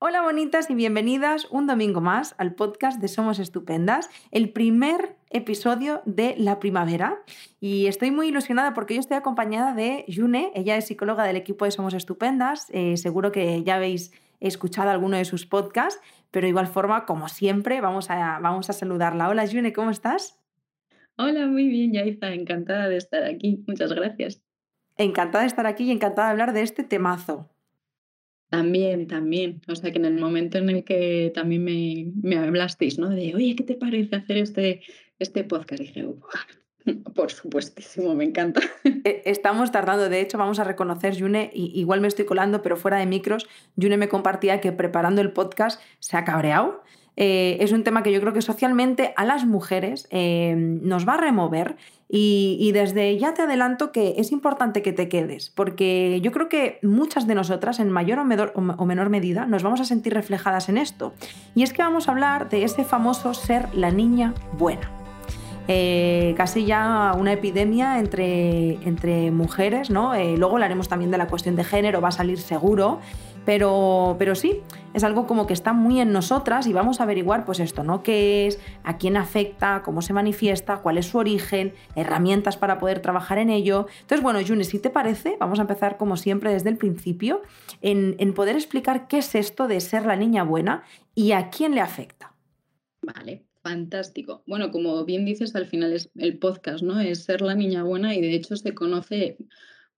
Hola bonitas y bienvenidas un domingo más al podcast de Somos Estupendas, el primer episodio de la primavera. Y estoy muy ilusionada porque yo estoy acompañada de June, ella es psicóloga del equipo de Somos Estupendas, eh, seguro que ya habéis escuchado alguno de sus podcasts, pero de igual forma, como siempre, vamos a, vamos a saludarla. Hola June, ¿cómo estás? Hola, muy bien, Yaiza, encantada de estar aquí, muchas gracias. Encantada de estar aquí y encantada de hablar de este temazo. También, también. O sea, que en el momento en el que también me, me hablasteis, ¿no? De, oye, ¿qué te parece hacer este, este podcast? dije, por supuestísimo, me encanta. E, estamos tardando, de hecho, vamos a reconocer, June, igual me estoy colando, pero fuera de micros, June me compartía que preparando el podcast se ha cabreado eh, es un tema que yo creo que socialmente a las mujeres eh, nos va a remover y, desde ya te adelanto que es importante que te quedes, porque yo creo que muchas de nosotras, en mayor o menor medida, nos vamos a sentir reflejadas en esto. Y es que vamos a hablar de ese famoso ser la niña buena. Eh, casi ya una epidemia entre, entre mujeres, ¿no? luego hablaremos también de la cuestión de género, va a salir seguro, pero, pero sí, es algo como que está muy en nosotras y vamos a averiguar pues esto, ¿no? ¿Qué es? ¿A quién afecta? ¿Cómo se manifiesta? ¿Cuál es su origen? Herramientas para poder trabajar en ello. Entonces, bueno, June, si te parece, vamos a empezar como siempre desde el principio en, en poder explicar qué es esto de ser la niña buena y a quién le afecta. Vale, Fantástico. Bueno, como bien dices, al final es el podcast, ¿no? Es ser la niña buena y de hecho se conoce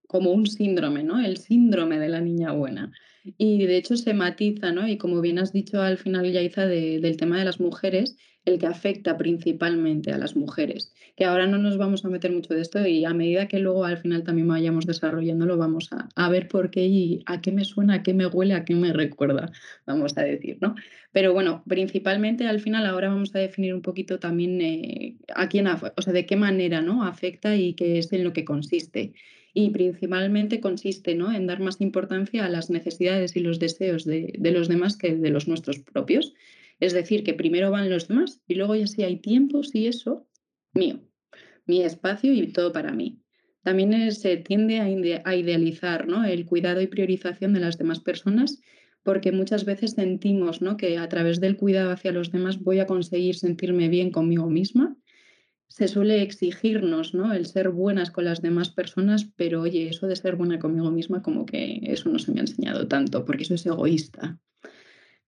como un síndrome, ¿no? El síndrome de la niña buena. Y de hecho se matiza, ¿no? Y como bien has dicho al final, Yaiza, de, del tema de las mujeres, el que afecta principalmente a las mujeres. Que ahora no nos vamos a meter mucho de esto y a medida que luego al final también vayamos desarrollándolo, vamos a, ver por qué y a qué me suena, a qué me huele, a qué me recuerda, vamos a decir, ¿no? Pero bueno, principalmente al final ahora vamos a definir un poquito también eh, a quién, o sea, de qué manera, ¿no? Afecta y qué es en lo que consiste y principalmente consiste ¿no? en dar más importancia a las necesidades y los deseos de, los demás que de los nuestros propios. Es decir, que primero van los demás y luego ya si hay tiempo, si eso, mío, mi espacio y todo para mí. También se tiende a, idealizar ¿no? el cuidado y priorización de las demás personas porque muchas veces sentimos ¿no? que a través del cuidado hacia los demás voy a conseguir sentirme bien conmigo misma se suele exigirnos, ¿no? El ser buenas con las demás personas, pero oye, eso de ser buena conmigo misma, como que eso no se me ha enseñado tanto, porque eso es egoísta.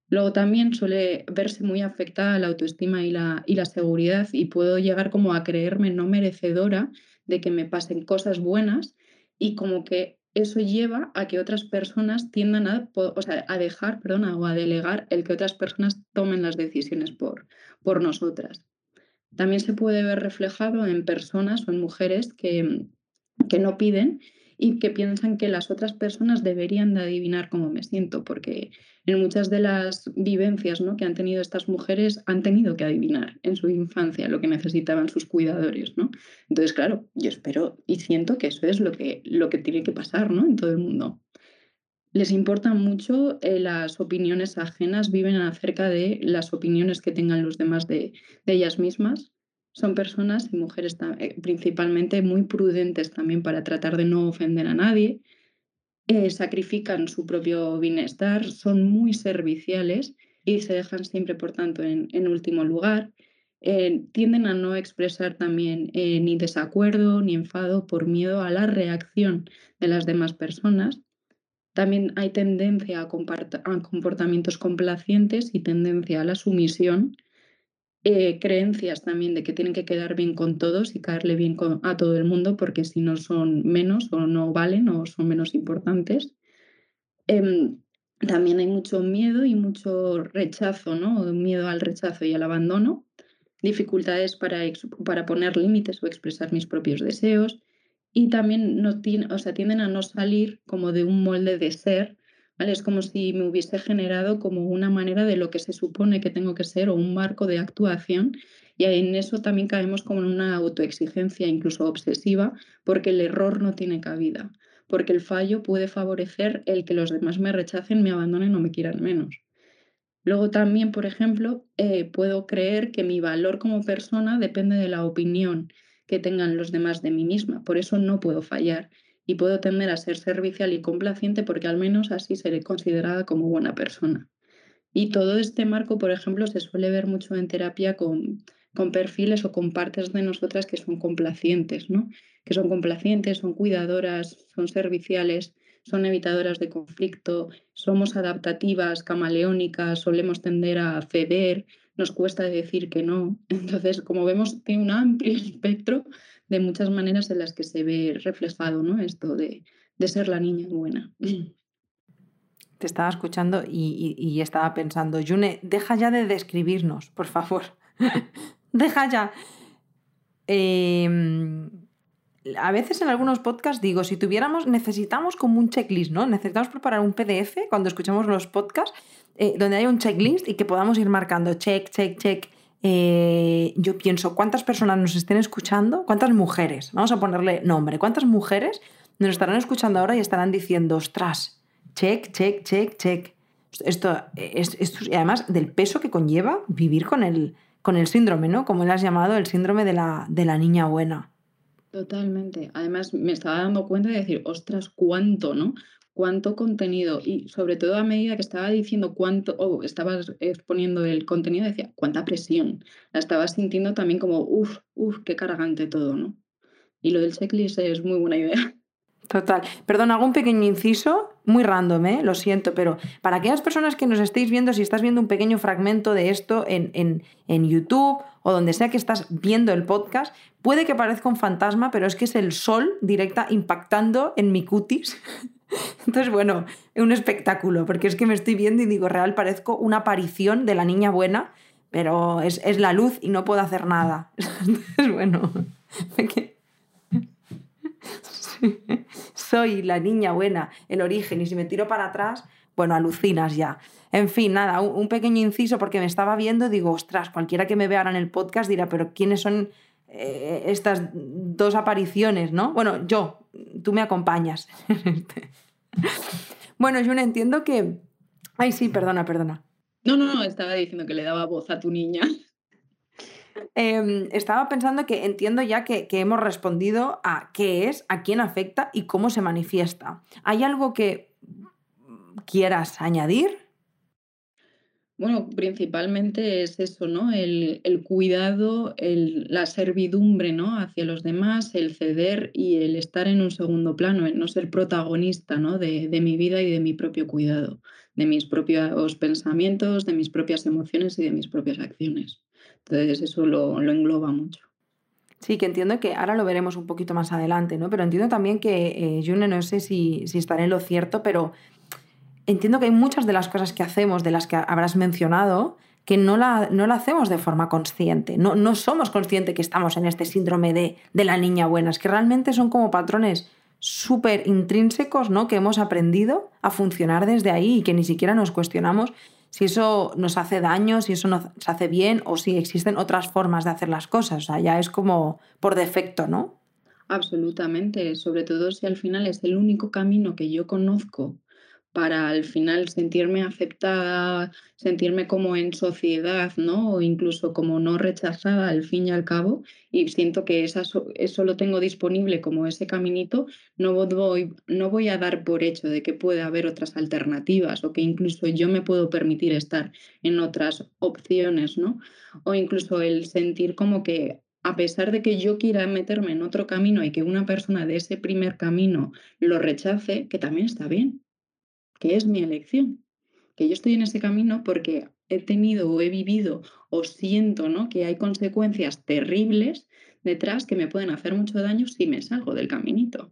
Luego también suele verse muy afectada la autoestima y la, y la seguridad y puedo llegar como a creerme no merecedora de que me pasen cosas buenas y como que eso lleva a que otras personas tiendan a, o sea, a dejar, perdona, o a delegar el que otras personas tomen las decisiones por, por nosotras. También se puede ver reflejado en personas o en mujeres que, que no piden y que piensan que las otras personas deberían de adivinar cómo me siento, porque en muchas de las vivencias ¿no? que han tenido estas mujeres han tenido que adivinar en su infancia lo que necesitaban sus cuidadores. ¿no? Entonces, claro, yo espero y siento que eso es lo que, lo que tiene que pasar ¿no? en todo el mundo. Les importan mucho eh, las opiniones ajenas, viven acerca de las opiniones que tengan los demás de, ellas mismas. Son personas y mujeres eh, principalmente muy prudentes también para tratar de no ofender a nadie. Eh, sacrifican su propio bienestar, son muy serviciales y se dejan siempre, por tanto, en, último lugar. tienden a no expresar también ni desacuerdo ni enfado por miedo a la reacción de las demás personas también hay tendencia a, comportamientos complacientes y tendencia a la sumisión, eh, creencias también de que tienen que quedar bien con todos y caerle bien a todo el mundo porque si no son menos o no valen o son menos importantes. Em, también hay mucho miedo y mucho rechazo, ¿no? Miedo al rechazo y al abandono, dificultades para, para poner límites o expresar mis propios deseos, y también no o sea, tienden a no salir como de un molde de ser, ¿vale? Es como si me hubiese generado como una manera de lo que se supone que tengo que ser o un marco de actuación y en eso también caemos como en una autoexigencia incluso obsesiva porque el error no tiene cabida, porque el fallo puede favorecer el que los demás me rechacen, me abandonen o me quieran menos. Luego también, por ejemplo, eh, puedo creer que mi valor como persona depende de la opinión tengan los demás de mí misma. Por eso no puedo fallar y puedo tender a ser servicial y complaciente porque al menos así seré considerada como buena persona. Y todo este marco, por ejemplo, se suele ver mucho en terapia con, con perfiles o con partes de nosotras que son complacientes, ¿no? Que son complacientes, son cuidadoras, son serviciales, son evitadoras de conflicto, somos adaptativas, camaleónicas, solemos tender a ceder, nos cuesta decir que no. Entonces, como vemos, tiene un amplio espectro de muchas maneras en las que se ve reflejado ¿no? esto de, ser la niña buena. Te estaba escuchando y, estaba pensando, June, deja ya de describirnos, por favor. deja ya. Em, a veces en algunos podcasts digo, si tuviéramos, necesitamos como un checklist, ¿no? Necesitamos preparar un PDF cuando escuchamos los podcasts eh, donde haya un checklist y que podamos ir marcando check, check, check. Eh, yo pienso, ¿cuántas personas nos estén escuchando? ¿Cuántas mujeres? Vamos a ponerle nombre. ¿Cuántas mujeres nos estarán escuchando ahora y estarán diciendo, ostras, check, check, check, check? Esto, es, y además del peso que conlleva vivir con el, con el síndrome, ¿no? Como él has llamado, el síndrome de la, de la niña buena. Totalmente. Además, me estaba dando cuenta de decir, ostras, cuánto, ¿no? Cuánto contenido. Y sobre todo a medida que estaba diciendo cuánto, o estabas exponiendo el contenido, decía, cuánta presión. La estaba sintiendo también como, uff, uff, qué cargante todo, ¿no? Y lo del checklist es muy buena idea. Total. Perdón, hago un pequeño inciso, muy random, ¿eh? lo siento, pero para aquellas personas que nos estéis viendo, si estás viendo un pequeño fragmento de esto en, en, en YouTube o donde sea que estás viendo el podcast, puede que parezca un fantasma, pero es que es el sol directa impactando en mi cutis. Entonces, bueno, un espectáculo, porque es que me estoy viendo y digo, real, parezco una aparición de la niña buena, pero es, es la luz y no puedo hacer nada. Entonces, bueno, soy la niña buena, el origen, y si me tiro para atrás, bueno, alucinas ya. En fin, nada, un, pequeño inciso porque me estaba viendo, digo, ostras, cualquiera que me vea ahora en el podcast dirá, pero ¿quiénes son eh, estas dos apariciones, no? Bueno, yo, tú me acompañas. Bueno, yo no entiendo que... Ay, sí, perdona, perdona. No, no, no, estaba diciendo que le daba voz a tu niña. Em, estaba pensando que entiendo ya que, hemos respondido a qué es, a quién afecta y cómo se manifiesta. ¿Hay algo que quieras añadir? Bueno, principalmente es eso, ¿no? El, cuidado, la servidumbre, ¿no? Hacia los demás, el ceder y el estar en un segundo plano, el no ser protagonista, ¿no? De, mi vida y de mi propio cuidado, de mis propios pensamientos, de mis propias emociones y de mis propias acciones. Entonces eso lo, engloba mucho. Sí, que entiendo que ahora lo veremos un poquito más adelante, ¿no? Pero entiendo también que, eh, June, no sé si, si estaré en lo cierto, pero entiendo que hay muchas de las cosas que hacemos, de las que habrás mencionado, que no la, no la hacemos de forma consciente. No, no somos conscientes que estamos en este síndrome de, de la niña buena. Es que realmente son como patrones súper intrínsecos, ¿no? Que hemos aprendido a funcionar desde ahí y que ni siquiera nos cuestionamos si eso nos hace daño, si eso nos hace bien o si existen otras formas de hacer las cosas. O sea, ya es como por defecto, ¿no? Absolutamente, sobre todo si al final es el único camino que yo conozco para al final sentirme aceptada, sentirme como en sociedad, ¿no? O incluso como no rechazada al fin y al cabo, y siento que eso lo tengo disponible como ese caminito, no voy, no voy a dar por hecho de que puede haber otras alternativas o que incluso yo me puedo permitir estar en otras opciones, ¿no? O incluso el sentir como que a pesar de que yo quiera meterme en otro camino y que una persona de ese primer camino lo rechace, que también está bien que es mi elección, que yo estoy en ese camino porque he tenido o he vivido o siento ¿no? que hay consecuencias terribles detrás que me pueden hacer mucho daño si me salgo del caminito.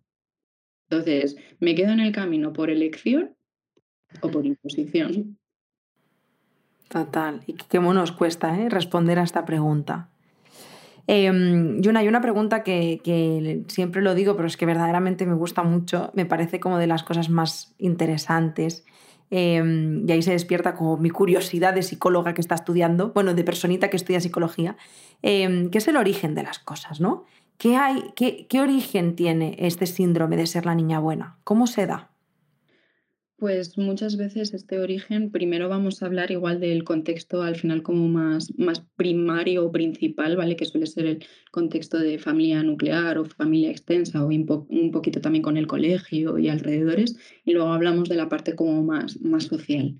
Entonces, ¿me quedo en el camino por elección o por imposición? Total. Y qué nos cuesta ¿eh? responder a esta pregunta. Eh, Yuna, hay una pregunta que, siempre lo digo, pero es que verdaderamente me gusta mucho, me parece como de las cosas más interesantes. Em, y ahí se despierta como mi curiosidad de psicóloga que está estudiando, bueno, de personita que estudia psicología, eh, que es el origen de las cosas, ¿no? ¿Qué, hay, ¿Qué origen tiene este síndrome de ser la niña buena? ¿Cómo se da? Pues muchas veces este origen, primero vamos a hablar igual del contexto al final como más, más primario o principal, ¿vale? Que suele ser el contexto de familia nuclear o familia extensa o un, poquito también con el colegio y alrededores. Y luego hablamos de la parte como más, más social.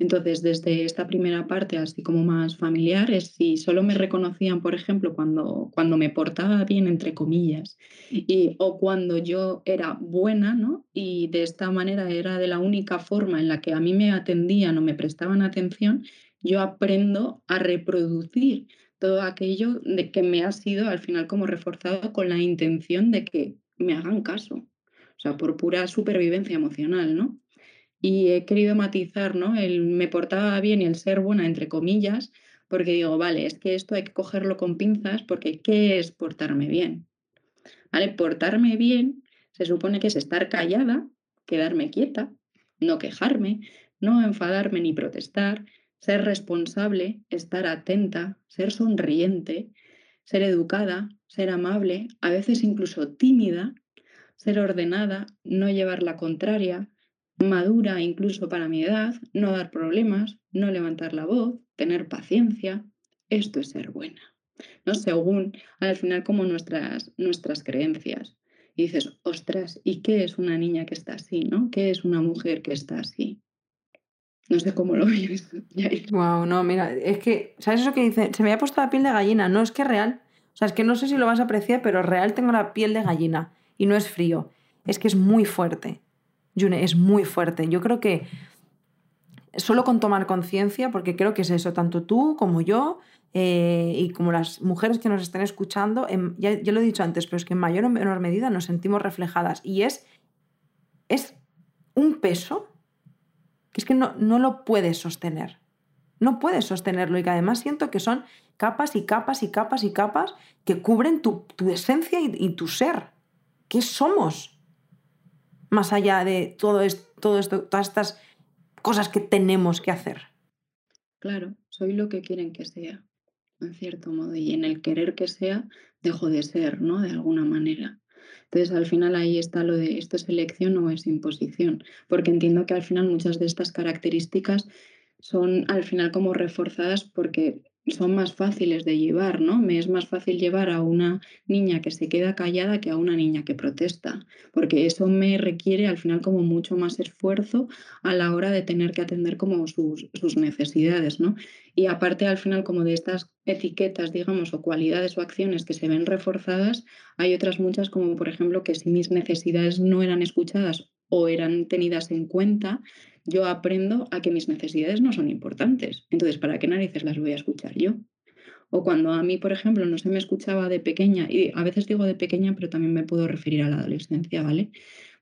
Entonces, desde esta primera parte, así como más familiar, es si solo me reconocían, por ejemplo, cuando, cuando me portaba bien, entre comillas, y, o cuando yo era buena, ¿no? Y de esta manera era de la única forma en la que a mí me atendían o me prestaban atención, yo aprendo a reproducir todo aquello de que me ha sido al final como reforzado con la intención de que me hagan caso, o sea, por pura supervivencia emocional, ¿no? Y he querido matizar, ¿no? El me portaba bien y el ser buena, entre comillas, porque digo, vale, es que esto hay que cogerlo con pinzas porque ¿qué es portarme bien? ¿Vale? Portarme bien se supone que es estar callada, quedarme quieta, no quejarme, no enfadarme ni protestar, ser responsable, estar atenta, ser sonriente, ser educada, ser amable, a veces incluso tímida, ser ordenada, no llevar la contraria, madura incluso para mi edad, no dar problemas, no levantar la voz, tener paciencia. Esto es ser buena, ¿no? Según al final como nuestras, nuestras creencias. Y dices, ostras, ¿y qué es una niña que está así, no? ¿Qué es una mujer que está así? No sé cómo lo veis. Wow, no, mira, es que, ¿sabes eso que dice? Se me ha puesto la piel de gallina, no es que real. O sea, es que no sé si lo vas a apreciar, pero real tengo la piel de gallina y no es frío. Es que es muy fuerte. June, es muy fuerte. Yo creo que solo con tomar conciencia, porque creo que es eso, tanto tú como yo eh, y como las mujeres que nos estén escuchando, ya, lo he dicho antes, pero es que en mayor o menor medida nos sentimos reflejadas y es, es un peso que es que no, no lo puedes sostener. No puedes sostenerlo y que además siento que son capas y capas y capas y capas que cubren tu, esencia y, y tu ser. ¿Qué somos? Más allá de todo esto, todo esto, todas estas cosas que tenemos que hacer. Claro, soy lo que quieren que sea, en cierto modo, y en el querer que sea, dejo de ser, ¿no? De alguna manera. Entonces, al final ahí está lo de esto es elección o es imposición, porque entiendo que al final muchas de estas características son al final como reforzadas porque son más fáciles de llevar, ¿no? Me es más fácil llevar a una niña que se queda callada que a una niña que protesta, porque eso me requiere al final como mucho más esfuerzo a la hora de tener que atender como sus, sus necesidades, ¿no? Y aparte al final como de estas etiquetas, digamos, o cualidades o acciones que se ven reforzadas, hay otras muchas como por ejemplo que si mis necesidades no eran escuchadas o eran tenidas en cuenta, yo aprendo a que mis necesidades no son importantes. Entonces, ¿para qué narices las voy a escuchar yo? O cuando a mí, por ejemplo, no se me escuchaba de pequeña, y a veces digo de pequeña, pero también me puedo referir a la adolescencia, ¿vale?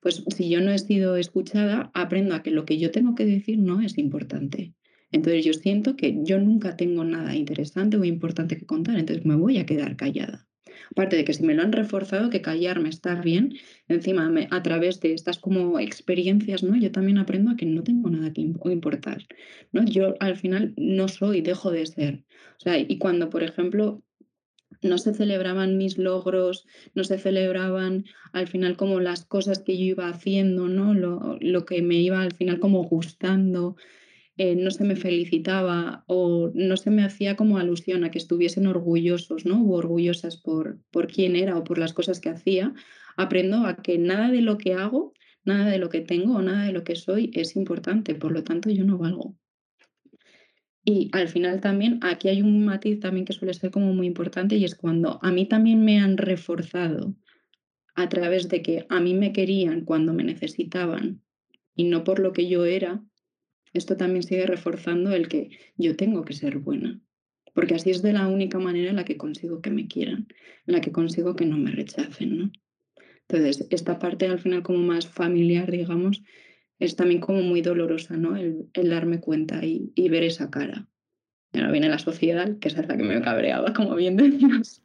Pues si yo no he sido escuchada, aprendo a que lo que yo tengo que decir no es importante. Entonces yo siento que yo nunca tengo nada interesante o importante que contar, entonces me voy a quedar callada. Aparte de que si me lo han reforzado, que callarme está bien, encima a través de estas como experiencias, ¿no? Yo también aprendo a que no tengo nada que importar, ¿no? Yo al final no soy, dejo de ser. O sea, y cuando, por ejemplo, no se celebraban mis logros, no se celebraban al final como las cosas que yo iba haciendo, ¿no? Lo, lo que me iba al final como gustando, eh, no se me felicitaba o no se me hacía como alusión a que estuviesen orgullosos ¿no? o orgullosas por, por quién era o por las cosas que hacía, aprendo a que nada de lo que hago, nada de lo que tengo o nada de lo que soy es importante, por lo tanto yo no valgo. Y al final también aquí hay un matiz también que suele ser como muy importante y es cuando a mí también me han reforzado a través de que a mí me querían cuando me necesitaban y no por lo que yo era, esto también sigue reforzando el que yo tengo que ser buena, porque así es de la única manera en la que consigo que me quieran, en la que consigo que no me rechacen, ¿no? Entonces, esta parte al final como más familiar, digamos, es también como muy dolorosa, ¿no? El, darme cuenta y, ver esa cara. Ahora viene la sociedad, que es la que me cabreaba, como bien decías.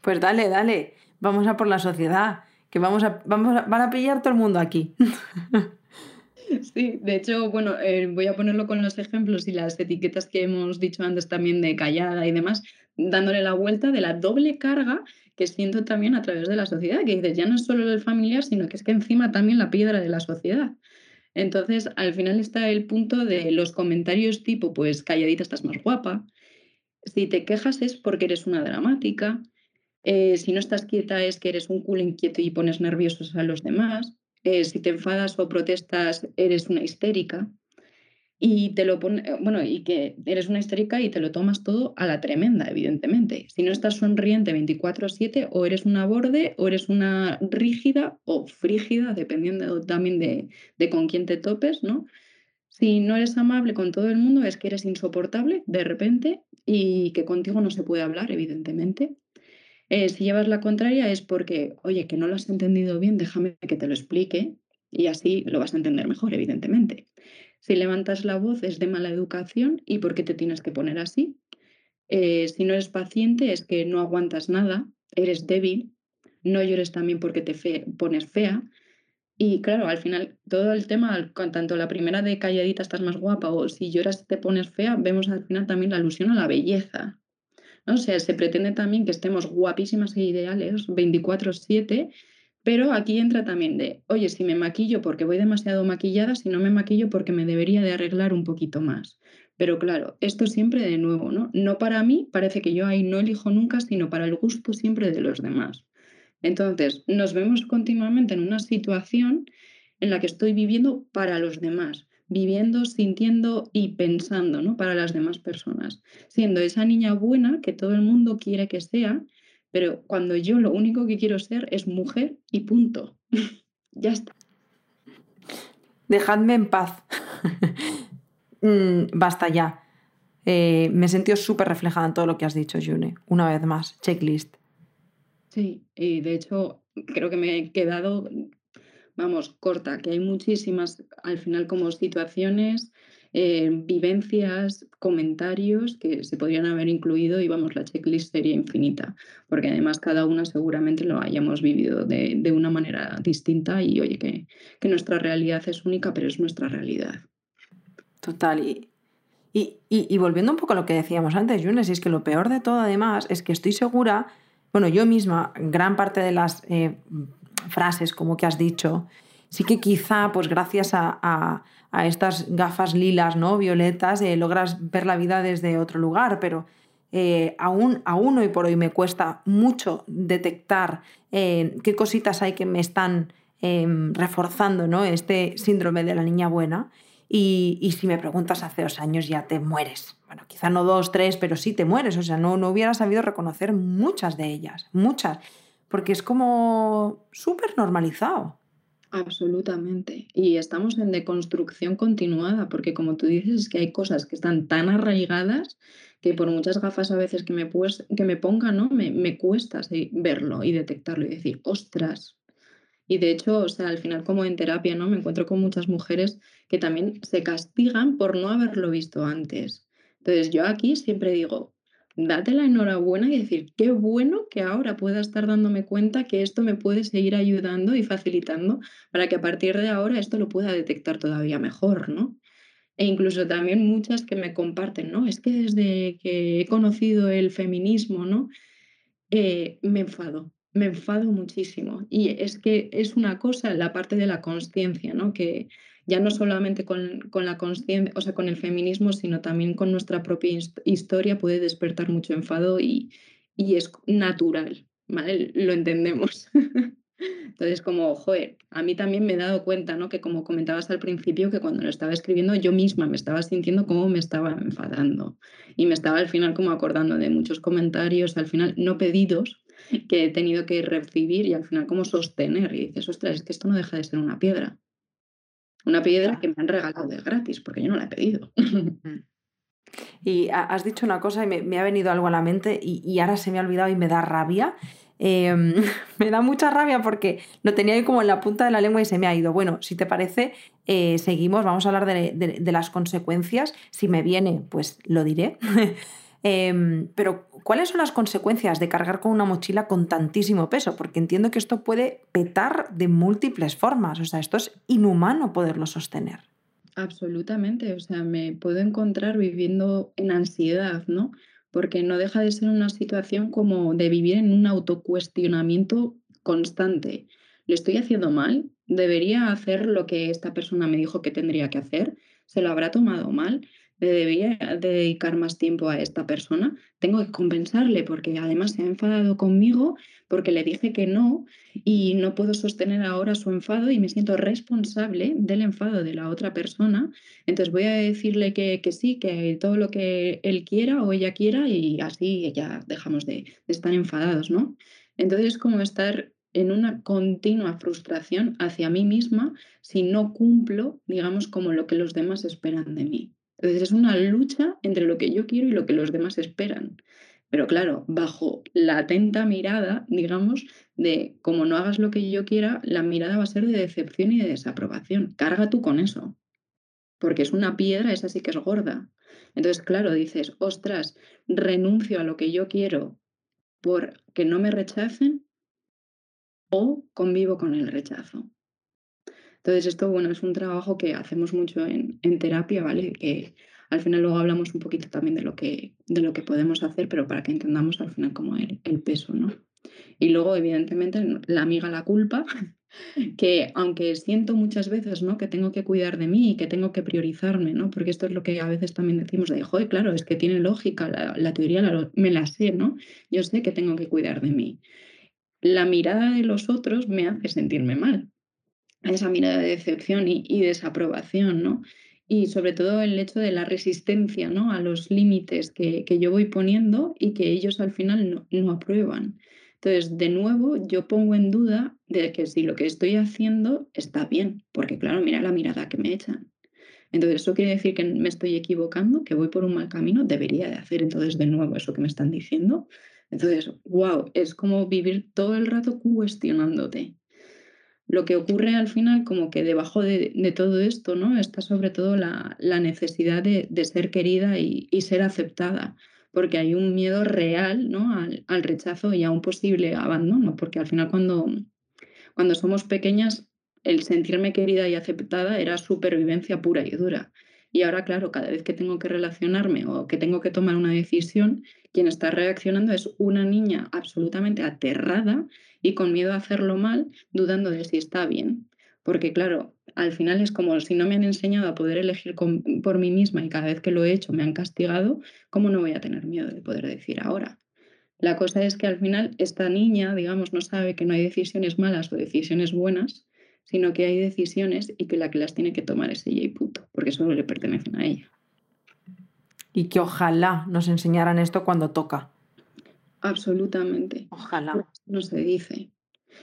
Pues dale, dale, vamos a por la sociedad, que vamos a, vamos a, van a pillar todo el mundo aquí. Sí, de hecho, bueno, eh, voy a ponerlo con los ejemplos y las etiquetas que hemos dicho antes también de callada y demás, dándole la vuelta de la doble carga que siento también a través de la sociedad, que dices, ya no es solo el familiar, sino que es que encima también la piedra de la sociedad. Entonces, al final está el punto de los comentarios tipo, pues calladita estás más guapa, si te quejas es porque eres una dramática, eh, si no estás quieta es que eres un culo inquieto y pones nerviosos a los demás. Eh, si te enfadas o protestas, eres una histérica. y te lo pone, bueno, y que eres una histérica y te lo tomas todo a la tremenda, evidentemente. Si no estás sonriente 24/7, o eres una borde, o eres una rígida o frígida, dependiendo también de, de con quién te topes, ¿no? Si no eres amable con todo el mundo, es que eres insoportable de repente y que contigo no se puede hablar, evidentemente. Eh, si llevas la contraria es porque, oye, que no lo has entendido bien, déjame que te lo explique y así lo vas a entender mejor, evidentemente. Si levantas la voz es de mala educación y por qué te tienes que poner así. Eh, si no eres paciente es que no aguantas nada, eres débil, no llores también porque te pones fea. Y claro, al final todo el tema, tanto la primera de calladita estás más guapa o si lloras te pones fea, vemos al final también la alusión a la belleza. ¿No? O sea, se pretende también que estemos guapísimas e ideales 24/7 pero aquí entra también de, oye, si me maquillo porque voy demasiado maquillada, si no me maquillo porque me debería de arreglar un poquito más. Pero claro, esto siempre de nuevo, ¿no? No para mí, parece que yo ahí no elijo nunca, sino para el gusto siempre de los demás. Entonces, nos vemos continuamente en una situación en la que estoy viviendo para los demás, viviendo, sintiendo y pensando, ¿no? Para las demás personas, siendo esa niña buena que todo el mundo quiere que sea pero cuando yo lo único que quiero ser es mujer y punto. ya está. Dejadme en paz. Mm, basta ya. Eh, me he sentido súper reflejada en todo lo que has dicho, June. Una vez más, checklist. Sí, y de hecho creo que me he quedado, vamos, corta, que hay muchísimas, al final, como situaciones eh, vivencias, comentarios que se podrían haber incluido y vamos, la checklist sería infinita, porque además cada una seguramente lo hayamos vivido de, una manera distinta y oye, que, que, nuestra realidad es única, pero es nuestra realidad. Total, y, y, y, volviendo un poco a lo que decíamos antes, Yunes, es que lo peor de todo además es que estoy segura, bueno, yo misma, gran parte de las eh, frases como que has dicho, sí que quizá, pues gracias a estas gafas lilas, ¿no? Violetas, eh, logras ver la vida desde otro lugar, pero eh, aún, hoy por hoy me cuesta mucho detectar eh, qué cositas hay que me están em, reforzando ¿no? este síndrome de la niña buena. Y, si me preguntas hace dos años ya te mueres. Bueno, quizá no dos, tres, pero sí te mueres. O sea, no, no hubiera sabido reconocer muchas de ellas, muchas, porque es como súper normalizado. Absolutamente. Y estamos en deconstrucción continuada, porque como tú dices, es que hay cosas que están tan arraigadas que por muchas gafas a veces que me, pues, que me ponga, ¿no? Me, me cuesta verlo y detectarlo y decir, ostras. Y de hecho, o sea, al final como en terapia, ¿no? Me encuentro con muchas mujeres que también se castigan por no haberlo visto antes. Entonces yo aquí siempre digo, date la enhorabuena y decir, qué bueno que ahora pueda estar dándome cuenta que esto me puede seguir ayudando y facilitando para que a partir de ahora esto lo pueda detectar todavía mejor, ¿no? E incluso también muchas que me comparten, ¿no? Es que desde que he conocido el feminismo, ¿no? Eh, me enfado, me enfado muchísimo. Y es que es una cosa, la parte de la conciencia, ¿no? Que, ya no solamente con, la conciencia, o sea, con el feminismo, sino también con nuestra propia historia puede despertar mucho enfado y, es natural, ¿vale? Lo entendemos. Entonces, como, joder, a mí también me he dado cuenta, ¿no? Que como comentabas al principio, que cuando lo estaba escribiendo yo misma me estaba sintiendo como me estaba enfadando y me estaba al final como acordando de muchos comentarios, al final no pedidos, que he tenido que recibir y al final como sostener. Y dices, ostras, es que esto no deja de ser una piedra. Una piedra que me han regalado de gratis, porque yo no la he pedido. Mm. Y has dicho una cosa y me, ha venido algo a la mente y, ahora se me ha olvidado y me da rabia. Em, me da mucha rabia porque lo tenía ahí como en la punta de la lengua y se me ha ido. Bueno, si te parece, eh, seguimos, vamos a hablar de, las consecuencias. Si me viene, pues lo diré. Em, pero, ¿cuáles son las consecuencias de cargar con una mochila con tantísimo peso? Porque entiendo que esto puede petar de múltiples formas. O sea, esto es inhumano poderlo sostener. Absolutamente. O sea, me puedo encontrar viviendo en ansiedad, ¿no? Porque no deja de ser una situación como de vivir en un autocuestionamiento constante. ¿Lo estoy haciendo mal? ¿Debería hacer lo que esta persona me dijo que tendría que hacer? ¿Se lo habrá tomado mal? Debería dedicar más tiempo a esta persona, tengo que compensarle porque además se ha enfadado conmigo porque le dije que no y no puedo sostener ahora su enfado y me siento responsable del enfado de la otra persona. Entonces voy a decirle que, sí, que todo lo que él quiera o ella quiera y así ya dejamos de, de estar enfadados, ¿no? Entonces es como estar en una continua frustración hacia mí misma si no cumplo, digamos, como lo que los demás esperan de mí. Entonces es una lucha entre lo que yo quiero y lo que los demás esperan. Pero claro, bajo la atenta mirada, digamos, de como no hagas lo que yo quiera, la mirada va a ser de decepción y de desaprobación. Carga tú con eso, porque es una piedra, esa sí que es gorda. Entonces, claro, dices, ostras, renuncio a lo que yo quiero por que no me rechacen o convivo con el rechazo. Entonces, esto, bueno, es un trabajo que hacemos mucho en, terapia, ¿vale? Que al final luego hablamos un poquito también de lo que, de lo que podemos hacer, pero para que entendamos al final como el, el peso, ¿no? Y luego, evidentemente, la amiga la culpa, que aunque siento muchas veces ¿no? que tengo que cuidar de mí y que tengo que priorizarme, ¿no? porque esto es lo que a veces también decimos de, joder, claro, es que tiene lógica, la, la teoría me la sé, ¿no? Yo sé que tengo que cuidar de mí la mirada de los otros me hace sentirme mal. Esa mirada de decepción y, desaprobación, ¿no? Y sobre todo el hecho de la resistencia ¿no? a los límites que, yo voy poniendo y que ellos al final no, aprueban. Entonces, de nuevo, yo pongo en duda de que si lo que estoy haciendo está bien, porque claro, mira la mirada que me echan. Entonces, ¿eso quiere decir que me estoy equivocando, que voy por un mal camino? Debería de hacer entonces de nuevo eso que me están diciendo. Entonces, wow, es como vivir todo el rato cuestionándote. Lo que ocurre al final, como que debajo de, todo esto, ¿no? Está sobre todo la, necesidad de, ser querida y, ser aceptada, porque hay un miedo real, ¿no? Al, al, rechazo y a un posible abandono, porque al final cuando, cuando somos pequeñas, el sentirme querida y aceptada era supervivencia pura y dura. Y ahora, claro, cada vez que tengo que relacionarme o que tengo que tomar una decisión, quien está reaccionando es una niña absolutamente aterrada y con miedo a hacerlo mal, dudando de si está bien. Porque claro, al final es como si no me han enseñado a poder elegir por mí misma y cada vez que lo he hecho me han castigado, ¿cómo no voy a tener miedo de poder decir ahora? La cosa es que al final esta niña, digamos, no sabe que no hay decisiones malas o decisiones buenas, sino que hay decisiones y que la que las tiene que tomar es ella y puto, porque solo le pertenecen a ella. Y que ojalá nos enseñaran esto cuando toca. Absolutamente. Ojalá. No se dice.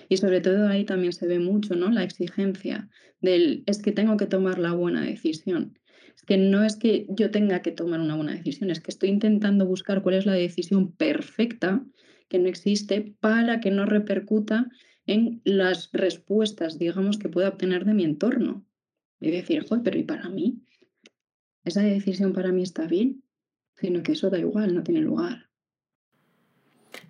Y sobre todo ahí también se ve mucho, ¿no? La exigencia del es que tengo que tomar la buena decisión. Es que no es que yo tenga que tomar una buena decisión, es que estoy intentando buscar cuál es la decisión perfecta que no existe para que no repercuta en las respuestas, digamos, que pueda obtener de mi entorno. Y decir, joder, pero ¿y para mí? ¿Esa decisión para mí está bien? Sino que eso da igual, no tiene lugar.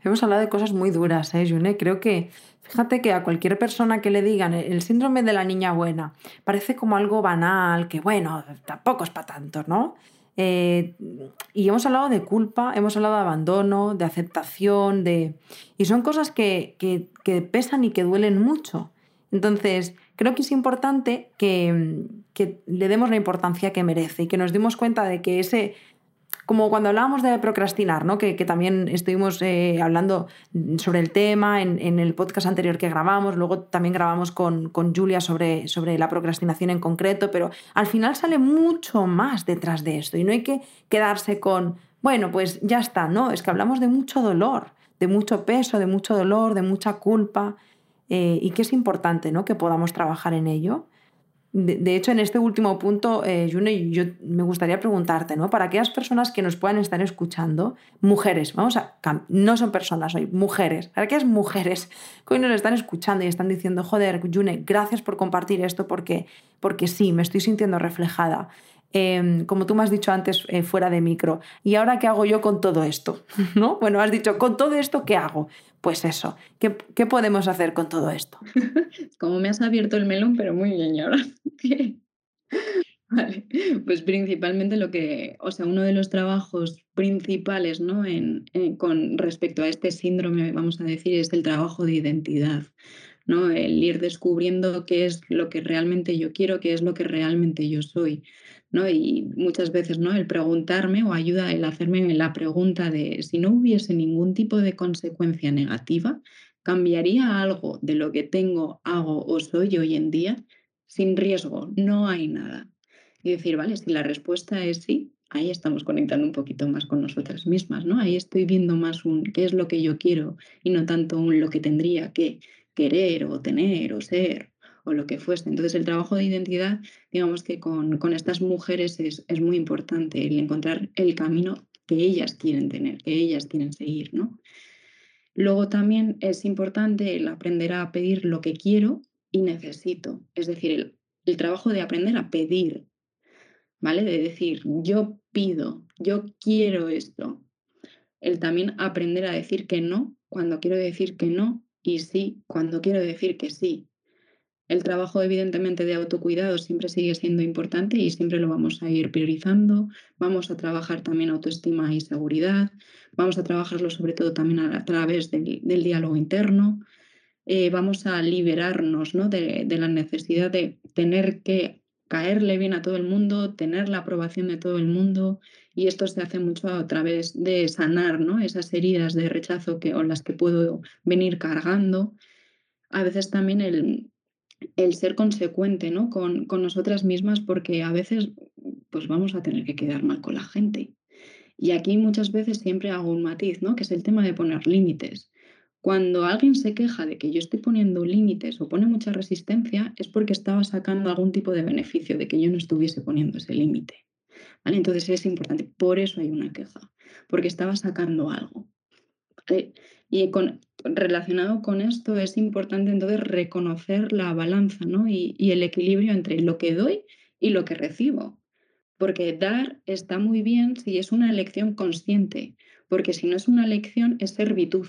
Hemos hablado de cosas muy duras, ¿eh, June? Creo que, fíjate que a cualquier persona que le digan el síndrome de la niña buena, parece como algo banal, que bueno, tampoco es para tanto, ¿no? Eh, y hemos hablado de culpa, hemos hablado de abandono, de aceptación, de... Y son cosas que, que, pesan y que duelen mucho. Entonces, creo que es importante que, que, le demos la importancia que merece y que nos demos cuenta de que ese como cuando hablábamos de procrastinar, ¿no? que, también estuvimos eh, hablando sobre el tema en, el podcast anterior que grabamos, luego también grabamos con, Julia sobre, sobre la procrastinación en concreto, pero al final sale mucho más detrás de esto y no hay que quedarse con, bueno, pues ya está, no, es que hablamos de mucho dolor, de mucho peso, de mucho dolor, de mucha culpa eh, y que es importante ¿no? que podamos trabajar en ello. De, hecho, en este último punto, eh, June, yo me gustaría preguntarte, ¿no? Para aquellas personas que nos puedan estar escuchando, mujeres, vamos a, no son personas hoy, mujeres, para aquellas mujeres que hoy nos están escuchando y están diciendo, joder, June, gracias por compartir esto porque, porque sí, me estoy sintiendo reflejada. Em, como tú me has dicho antes eh, fuera de micro, ¿y ahora qué hago yo con todo esto? ¿No? Bueno, has dicho, ¿con todo esto qué hago? Pues eso, ¿qué, qué podemos hacer con todo esto? como me has abierto el melón, pero muy bien, ahora. Pues principalmente lo que, o sea, uno de los trabajos principales, ¿no? En, con respecto a este síndrome, vamos a decir, es el trabajo de identidad. ¿no? El ir descubriendo qué es lo que realmente yo quiero, qué es lo que realmente yo soy. ¿No? Y muchas veces ¿no? el preguntarme o ayuda el hacerme la pregunta de si no hubiese ningún tipo de consecuencia negativa, ¿cambiaría algo de lo que tengo, hago o soy hoy en día? Sin riesgo, no hay nada. Y decir, vale, si la respuesta es sí, ahí estamos conectando un poquito más con nosotras mismas, ¿no? Ahí estoy viendo más un qué es lo que yo quiero y no tanto un lo que tendría que querer o tener o ser o lo que fuese. Entonces el trabajo de identidad, digamos que con, estas mujeres es, es, muy importante el encontrar el camino que ellas quieren tener, que ellas quieren seguir, ¿no? Luego también es importante el aprender a pedir lo que quiero y necesito, es decir, el, el trabajo de aprender a pedir, ¿vale? De decir, yo pido, yo quiero esto. El también aprender a decir que no cuando quiero decir que no y sí cuando quiero decir que sí. El trabajo, evidentemente, de autocuidado siempre sigue siendo importante y siempre lo vamos a ir priorizando. Vamos a trabajar también autoestima y seguridad. Vamos a trabajarlo sobre todo también a, través del, diálogo interno. Eh, vamos a liberarnos ¿no? de, la necesidad de tener que caerle bien a todo el mundo, tener la aprobación de todo el mundo. Y esto se hace mucho a través de sanar ¿no? esas heridas de rechazo que, o las que puedo venir cargando. A veces también el, el ser consecuente ¿no? con, con, nosotras mismas, porque a veces pues vamos a tener que quedar mal con la gente. Y aquí muchas veces siempre hago un matiz, ¿no? que es el tema de poner límites. Cuando alguien se queja de que yo estoy poniendo límites o pone mucha resistencia, es porque estaba sacando algún tipo de beneficio de que yo no estuviese poniendo ese límite. ¿Vale? Entonces es importante, por eso hay una queja, porque estaba sacando algo. Y con, relacionado con esto es importante entonces reconocer la balanza ¿no? y, el equilibrio entre lo que doy y lo que recibo. Porque dar está muy bien si es una elección consciente, porque si no es una elección es servitud.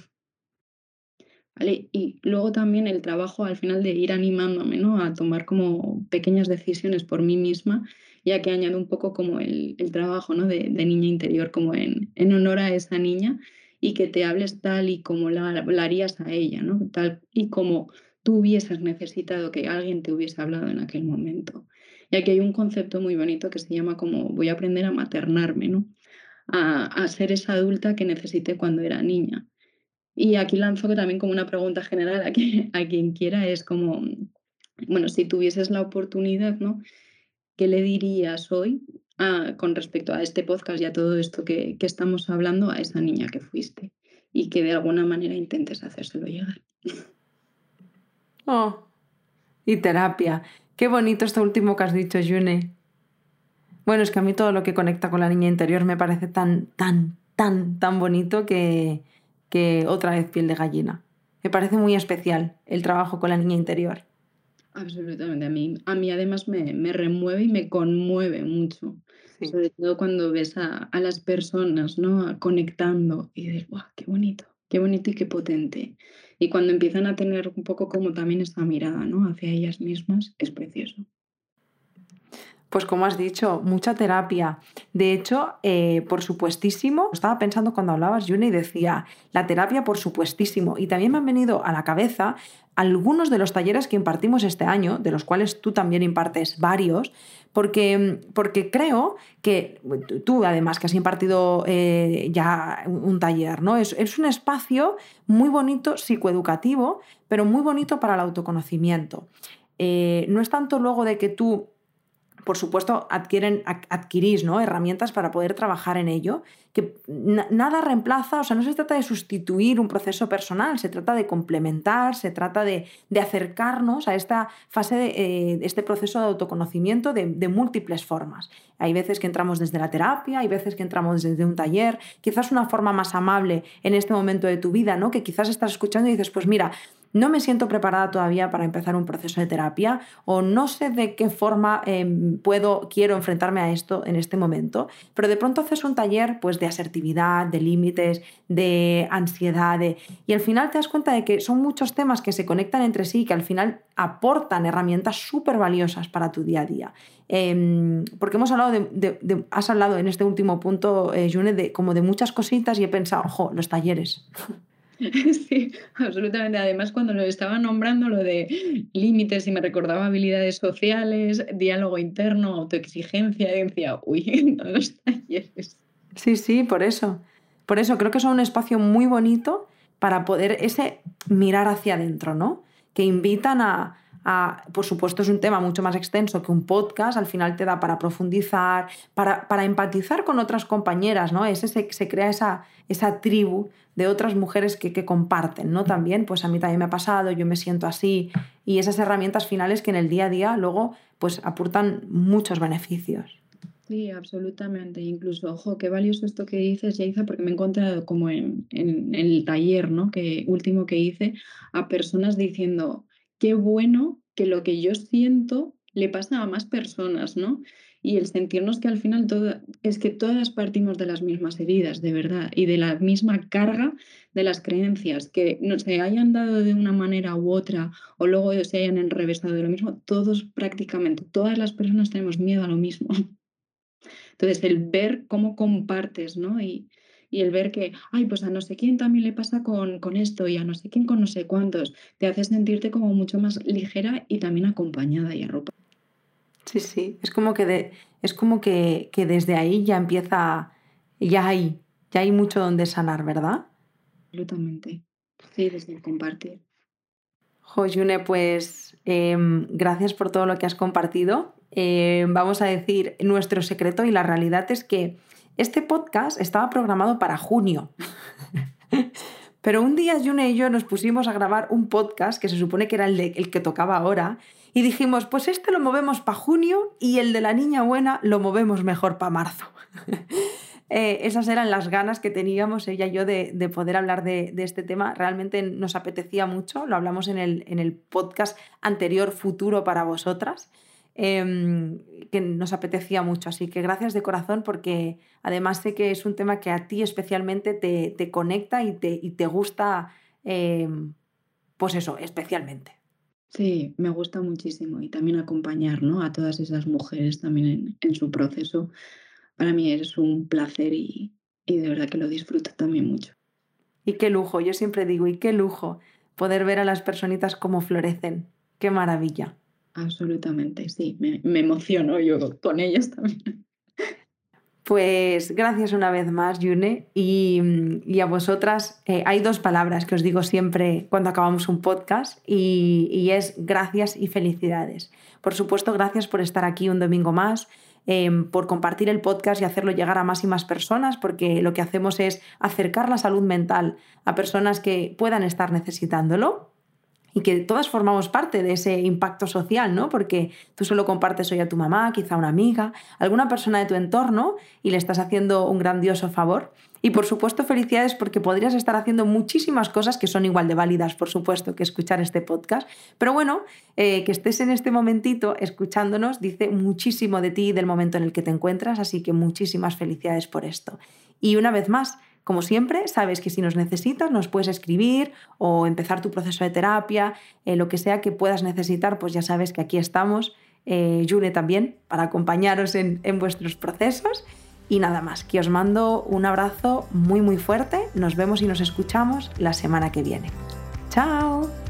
Y luego también el trabajo al final de ir animándome ¿no? a tomar como pequeñas decisiones por mí misma, ya que añado un poco como el, trabajo ¿no? de, niña interior, como en, en, honor a esa niña y que te hables tal y como la, harías a ella, ¿no? tal y como tú hubieses necesitado que alguien te hubiese hablado en aquel momento. Y aquí hay un concepto muy bonito que se llama como voy a aprender a maternarme, ¿no? a, ser esa adulta que necesité cuando era niña. Y aquí lanzo también como una pregunta general a, a quien quiera, es como, bueno, si tuvieses la oportunidad, ¿no? ¿Qué le dirías hoy con respecto a este podcast y a todo esto que, que, estamos hablando a esa niña que fuiste? Y que de alguna manera intentes hacérselo llegar. Oh, y terapia. Qué bonito esto último que has dicho, June. Bueno, es que a mí todo lo que conecta con la niña interior me parece tan, tan, tan, tan bonito que, que otra vez piel de gallina. Me parece muy especial el trabajo con la niña interior. Absolutamente, a mí, a mí además me, me remueve y me conmueve mucho, sobre todo cuando ves a, a, las personas ¿no? conectando y dices, ¡guau, qué bonito! Qué bonito y qué potente. Y cuando empiezan a tener un poco como también esta mirada ¿no? hacia ellas mismas, es precioso. Pues como has dicho, mucha terapia. De hecho, eh, por supuestísimo, estaba pensando cuando hablabas, Yune, y decía, la terapia por supuestísimo. Y también me han venido a la cabeza algunos de los talleres que impartimos este año, de los cuales tú también impartes varios, porque, porque creo que tú, además, que has impartido eh, ya un taller, ¿no? Es, es un espacio muy bonito, psicoeducativo, pero muy bonito para el autoconocimiento. Eh, no es tanto luego de que tú por supuesto, adquieren, adquirís ¿no? herramientas para poder trabajar en ello, que nada reemplaza, o sea, no se trata de sustituir un proceso personal, se trata de complementar, se trata de, acercarnos a esta fase, de, eh, este proceso de autoconocimiento de, de, múltiples formas. Hay veces que entramos desde la terapia, hay veces que entramos desde un taller, quizás una forma más amable en este momento de tu vida, ¿no? Que quizás estás escuchando y dices, pues mira, no me siento preparada todavía para empezar un proceso de terapia o no sé de qué forma em, puedo, quiero enfrentarme a esto en este momento, pero de pronto haces un taller pues de asertividad, de límites, de ansiedad y al final te das cuenta de que son muchos temas que se conectan entre sí y que al final aportan herramientas súper valiosas para tu día a día. Em, porque hemos hablado de, has hablado en este último punto, eh, June, de como de muchas cositas y he pensado, ojo, los talleres. Sí, absolutamente. Además, cuando lo estaba nombrando, lo de límites y me recordaba habilidades sociales, diálogo interno, autoexigencia, decía, uy, no los talleres. Sí, sí, por eso. Por eso creo que son un espacio muy bonito para poder ese mirar hacia adentro, ¿no? Que invitan a, por supuesto es un tema mucho más extenso que un podcast, al final te da para profundizar, para, para empatizar con otras compañeras, ¿no? Ese, se, se crea esa, esa tribu de otras mujeres que, que, comparten, ¿no? También, pues a mí también me ha pasado, yo me siento así, y esas herramientas finales que en el día a día luego pues aportan muchos beneficios. Sí, absolutamente. Incluso, ojo, qué valioso esto que dices, Yaiza, porque me he encontrado como en, en, en el taller, ¿no? Que último que hice, a personas diciendo, qué bueno que lo que yo siento le pasa a más personas, ¿no? Y el sentirnos que al final todo, es que todas partimos de las mismas heridas, de verdad, y de la misma carga de las creencias, que no se hayan dado de una manera u otra o luego se hayan enrevesado de lo mismo, todos prácticamente, todas las personas tenemos miedo a lo mismo. Entonces, el ver cómo compartes, ¿no? Y, y el ver que, ay, pues a no sé quién también le pasa con, con esto y a no sé quién con no sé cuántos, te hace sentirte como mucho más ligera y también acompañada y arropada. Sí, sí, es como que, de, es como que, que desde ahí ya empieza, ya hay, ya hay mucho donde sanar, ¿verdad? Absolutamente. Sí, desde el compartir. Josune, pues eh, gracias por todo lo que has compartido. Eh, vamos a decir nuestro secreto y la realidad es que este podcast estaba programado para junio. Pero un día June y yo nos pusimos a grabar un podcast que se supone que era el, que tocaba ahora y dijimos, pues este lo movemos para junio y el de la niña buena lo movemos mejor para marzo. eh, esas eran las ganas que teníamos ella y yo de, de poder hablar de, de, este tema. Realmente nos apetecía mucho, lo hablamos en el, en el podcast anterior, Futuro para vosotras eh, que nos apetecía mucho. Así que gracias de corazón porque además sé que es un tema que a ti especialmente te, te conecta y te, y te gusta, eh, pues eso, especialmente. Sí, me gusta muchísimo y también acompañar ¿no? a todas esas mujeres también en, en, su proceso. Para mí es un placer y, y de verdad que lo disfruto también mucho. Y qué lujo, yo siempre digo, y qué lujo poder ver a las personitas cómo florecen. Qué maravilla. Absolutamente, sí, me, me emociono yo con ellas también. Pues gracias una vez más, Yune. Y, y a vosotras, eh, hay dos palabras que os digo siempre cuando acabamos un podcast y, y, es gracias y felicidades. Por supuesto, gracias por estar aquí un domingo más, eh, por compartir el podcast y hacerlo llegar a más y más personas, porque lo que hacemos es acercar la salud mental a personas que puedan estar necesitándolo y que todas formamos parte de ese impacto social, ¿no? Porque tú solo compartes hoy a tu mamá, quizá a una amiga, alguna persona de tu entorno y le estás haciendo un grandioso favor. Y por supuesto, felicidades porque podrías estar haciendo muchísimas cosas que son igual de válidas, por supuesto, que escuchar este podcast. Pero bueno, eh, que estés en este momentito escuchándonos dice muchísimo de ti y del momento en el que te encuentras, así que muchísimas felicidades por esto. Y una vez más, como siempre, sabes que si nos necesitas nos puedes escribir o empezar tu proceso de terapia, eh, lo que sea que puedas necesitar, pues ya sabes que aquí estamos, eh, Yune también, para acompañaros en, en vuestros procesos. Y nada más, que os mando un abrazo muy muy fuerte, nos vemos y nos escuchamos la semana que viene. ¡Chao!